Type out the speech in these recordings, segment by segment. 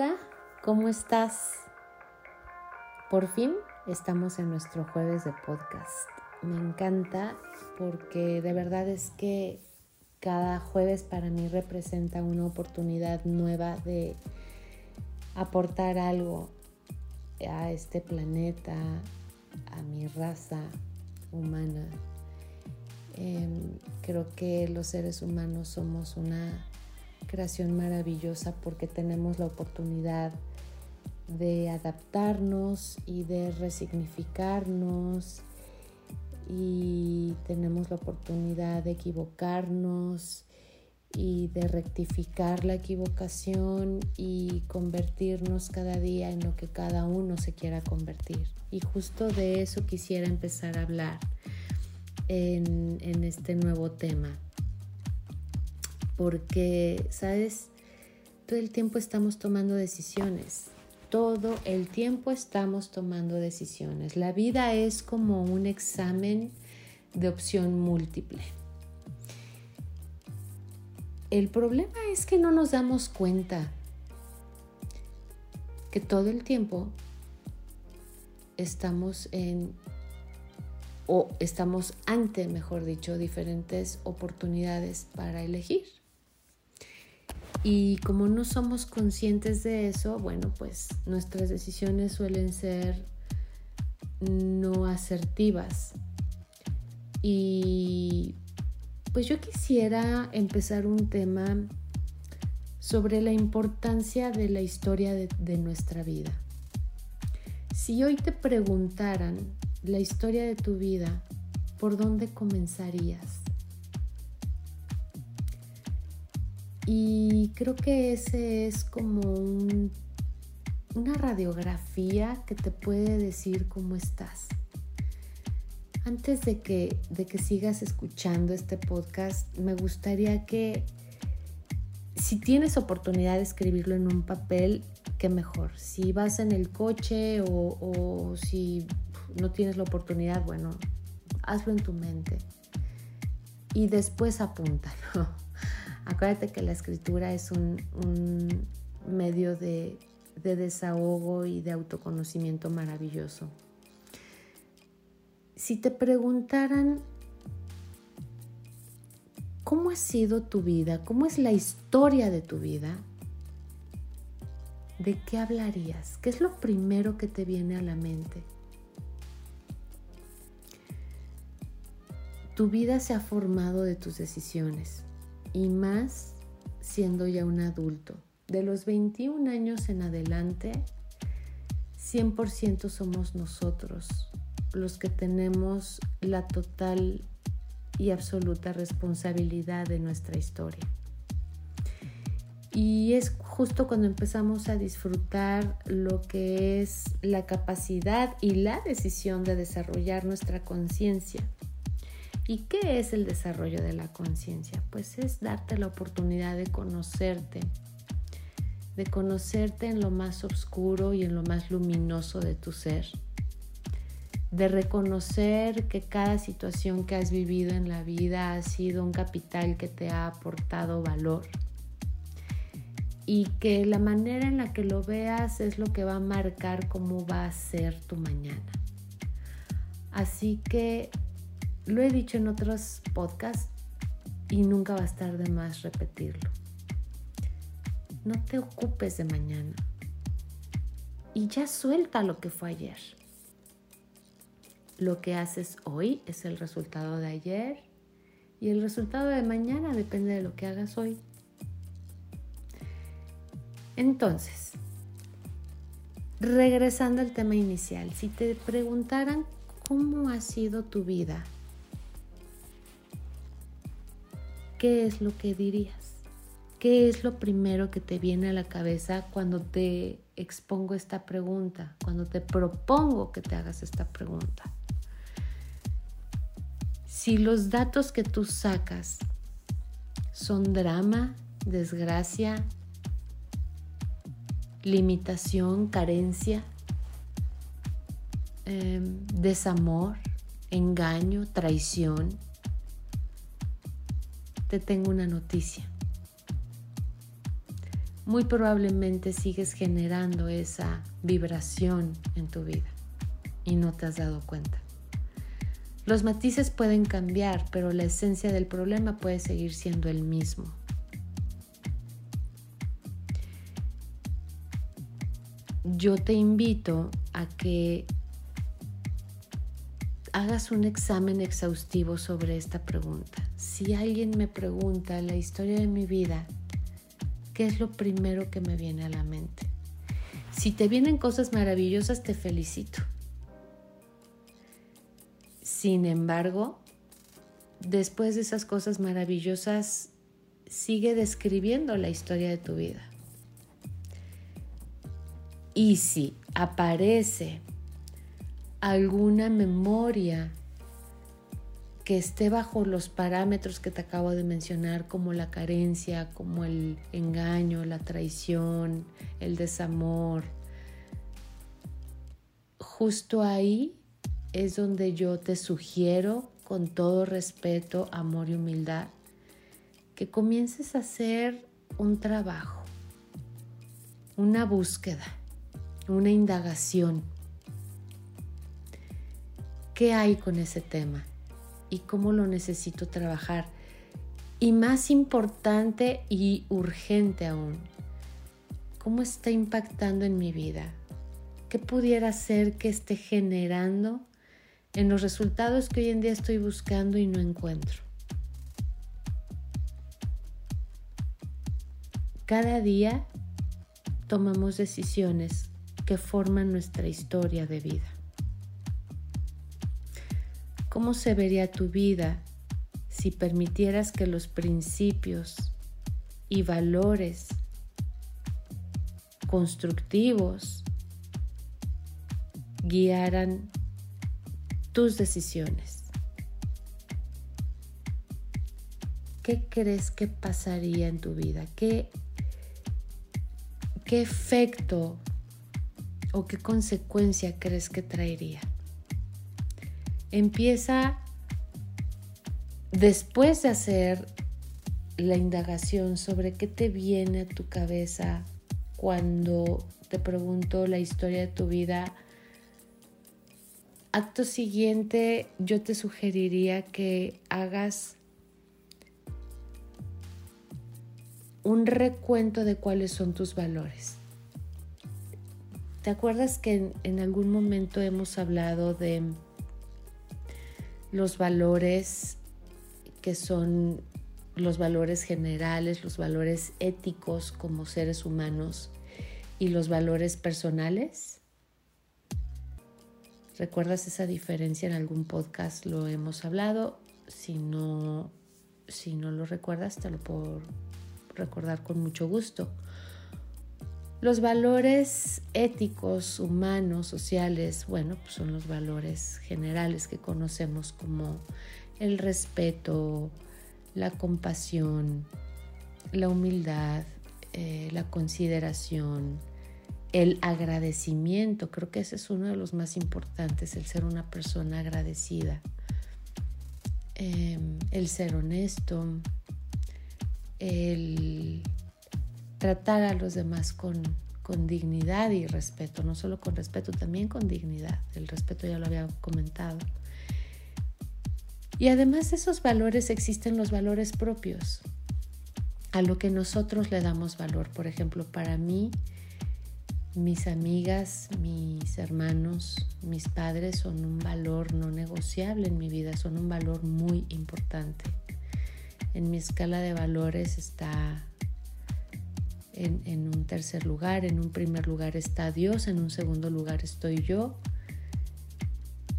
Hola, ¿cómo estás? Por fin estamos en nuestro jueves de podcast. Me encanta porque de verdad es que cada jueves para mí representa una oportunidad nueva de aportar algo a este planeta, a mi raza humana. Em, creo que los seres humanos somos una creación maravillosa porque tenemos la oportunidad de adaptarnos y de resignificarnos y tenemos la oportunidad de equivocarnos y de rectificar la equivocación y convertirnos cada día en lo que cada uno se quiera convertir. Y justo de eso quisiera empezar a hablar en, en este nuevo tema porque, ¿sabes? Todo el tiempo estamos tomando decisiones. Todo el tiempo estamos tomando decisiones. La vida es como un examen de opción múltiple. El problema es que no nos damos cuenta que todo el tiempo estamos en o estamos ante, mejor dicho, diferentes oportunidades para elegir. Y como no somos conscientes de eso, bueno, pues nuestras decisiones suelen ser no asertivas. Y pues yo quisiera empezar un tema sobre la importancia de la historia de, de, nuestra vida. Si hoy te preguntaran la historia de tu vida, ¿por dónde comenzarías? Y creo que ese es como una radiografía que te puede decir cómo estás. Antes de que, de que sigas escuchando este podcast, me gustaría que si tienes oportunidad de escribirlo en un papel, qué mejor. Si vas en el coche o, o si no tienes la oportunidad, bueno, hazlo en tu mente y después apúntalo. Acuérdate que la escritura es un, medio de, de desahogo y de autoconocimiento maravilloso. Si te preguntaran cómo ha sido tu vida, cómo es la historia de tu vida, ¿de qué hablarías? ¿Qué es lo primero que te viene a la mente? Tu vida se ha formado de tus decisiones y más siendo ya un adulto. De los 21 años en adelante, 100% somos nosotros los que tenemos la total y absoluta responsabilidad de nuestra historia. Y es justo cuando empezamos a disfrutar lo que es la capacidad y la decisión de desarrollar nuestra conciencia ¿Y qué es el desarrollo de la conciencia? Pues es darte la oportunidad de conocerte, de conocerte en lo más oscuro y en lo más luminoso de tu ser, de reconocer que cada situación que has vivido en la vida ha sido un capital que te ha aportado valor y que la manera en la que lo veas es lo que va a marcar cómo va a ser tu mañana. Así que lo he dicho en otros podcasts y nunca va a estar de más repetirlo. No te ocupes de mañana y ya suelta lo que fue ayer. Lo que haces hoy es el resultado de ayer y el resultado de mañana depende de lo que hagas hoy. Entonces, regresando al tema inicial, si te preguntaran cómo ha sido tu vida ¿qué es lo que dirías? ¿Qué es lo primero que te viene a la cabeza cuando te expongo esta pregunta, cuando te propongo que te hagas esta pregunta? Si los datos que tú sacas son drama, desgracia, limitación, carencia, em, desamor, engaño, traición, te tengo una noticia. muy probablemente sigues generando esa vibración en tu vida y no te has dado cuenta. Los matices pueden cambiar, pero la esencia del problema puede seguir siendo el mismo. Yo te invito a que hagas un examen exhaustivo sobre esta pregunta. Si alguien me pregunta la historia de mi vida, ¿qué es lo primero que me viene a la mente? Si te vienen cosas maravillosas, te felicito. Sin embargo, después de esas cosas maravillosas, sigue describiendo la historia de tu vida. Y si aparece alguna memoria que esté bajo los parámetros que te acabo de mencionar, como la carencia, como el engaño, la traición, el desamor, justo ahí es donde yo te sugiero con todo respeto, amor y humildad que comiences a hacer un trabajo, una búsqueda, una indagación. ¿Qué hay con ese tema? ¿Y cómo lo necesito trabajar? Y más importante y urgente aún, ¿cómo está impactando en mi vida? ¿Qué pudiera ser que esté generando en los resultados que hoy en día estoy buscando y no encuentro. Cada día tomamos decisiones que forman nuestra historia de vida. ¿Cómo se vería tu vida si permitieras que los principios y valores constructivos guiaran tus decisiones. ¿Qué crees que pasaría en tu vida? ¿Qué, qué efecto o qué consecuencia crees que traería? Empieza después de hacer la indagación sobre qué te viene a tu cabeza cuando te pregunto la historia de tu vida Acto siguiente, yo te sugeriría que hagas un recuento de cuáles son tus valores. ¿Te acuerdas que en, algún momento hemos hablado de los valores que son los valores generales, los valores éticos como seres humanos y los valores personales? ¿Recuerdas esa diferencia en algún podcast? Lo hemos hablado. Si no, si no lo recuerdas, te lo puedo recordar con mucho gusto. Los valores éticos, humanos, sociales, bueno, pues son los valores generales que conocemos como el respeto, la compasión, la humildad, eh, la consideración, el agradecimiento, creo que ese es uno de los más importantes, el ser una persona agradecida, em, el ser honesto, el tratar a los demás con, con dignidad y respeto, no solo con respeto, también con dignidad. El respeto ya lo había comentado. Y además de esos valores existen los valores propios, a lo que nosotros le damos valor. Por ejemplo, para mí, mis amigas, mis hermanos, mis padres son un valor no negociable en mi vida, son un valor muy importante. En mi escala de valores está en, un tercer lugar, en un primer lugar está Dios, en un segundo lugar estoy yo.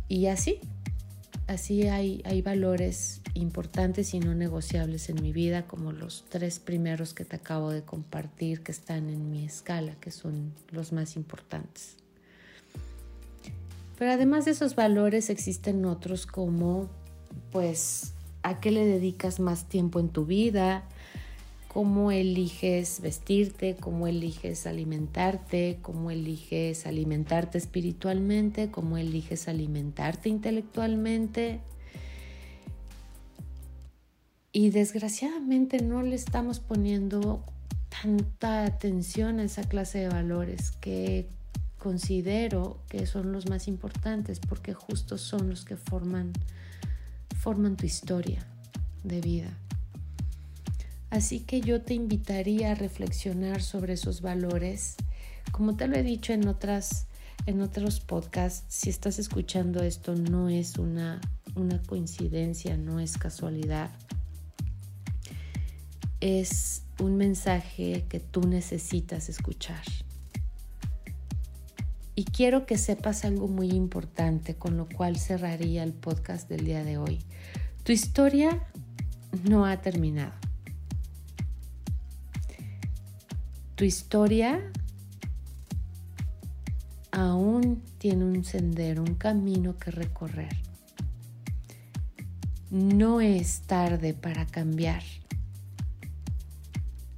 Y así, así hay, hay valores importantes y no negociables en mi vida, como los tres primeros que te acabo de compartir que están en mi escala, que son los más importantes. Pero además de esos valores existen otros como, pues, a qué le dedicas más tiempo en tu vida, cómo eliges vestirte, cómo eliges alimentarte, cómo eliges alimentarte espiritualmente, cómo eliges alimentarte intelectualmente. Y desgraciadamente no le estamos poniendo tanta atención a esa clase de valores que considero que son los más importantes porque justo son los que forman, forman tu historia de vida. Así que yo te invitaría a reflexionar sobre esos valores. Como te lo he dicho en otras en otros podcasts, si estás escuchando esto no es una, una coincidencia, no es casualidad. Es un mensaje que tú necesitas escuchar. Y quiero que sepas algo muy importante, con lo cual cerraría el podcast del día de hoy. Tu historia no ha terminado. Tu historia aún tiene un sendero, un camino que recorrer. No es tarde para cambiar.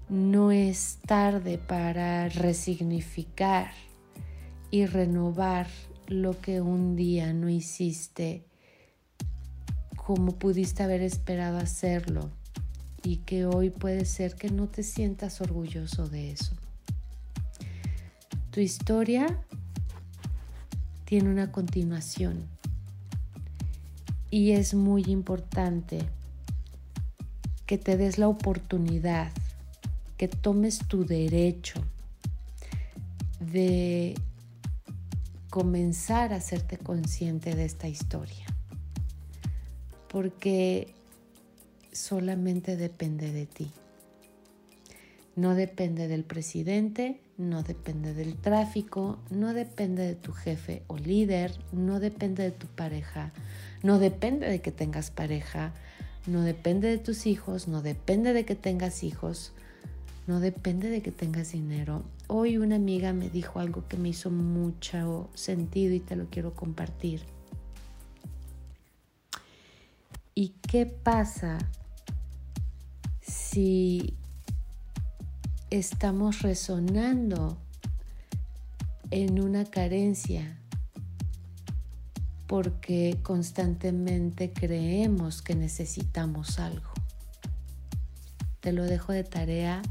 No es tarde para resignificar y renovar lo que un día no hiciste como pudiste haber esperado hacerlo y que hoy puede ser que no te sientas orgulloso de eso. Tu historia tiene una continuación y es muy importante que te des la oportunidad, que tomes tu derecho de comenzar a hacerte consciente de esta historia. Porque solamente depende de ti. No depende del presidente, no depende del tráfico, no depende de tu jefe o líder, no depende de tu pareja, no depende de que tengas pareja, no depende de tus hijos, no depende de que tengas hijos, no depende de que tengas dinero. Hoy una amiga me dijo algo que me hizo mucho sentido y te lo quiero compartir. ¿Y qué pasa si estamos resonando en una carencia porque constantemente creemos que necesitamos algo? Te lo dejo de tarea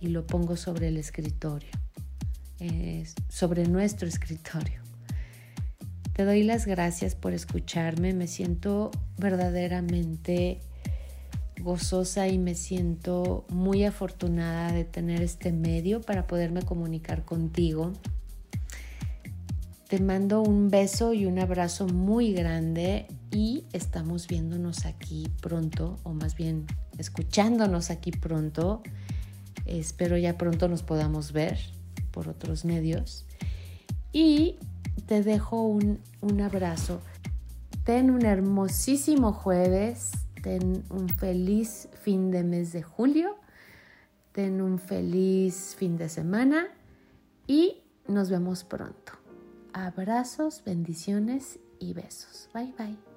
y lo pongo sobre el escritorio, sobre nuestro escritorio. Te doy las gracias por escucharme, me siento verdaderamente gozosa y me siento muy afortunada de tener este medio para poderme comunicar contigo. Te mando un beso y un abrazo muy grande y estamos viéndonos aquí pronto, o más bien escuchándonos aquí pronto Espero ya pronto nos podamos ver por otros medios. Y te dejo un, un abrazo. Ten un hermosísimo jueves. Ten un feliz fin de mes de julio. Ten un feliz fin de semana. Y nos vemos pronto. Abrazos, bendiciones y besos. Bye bye.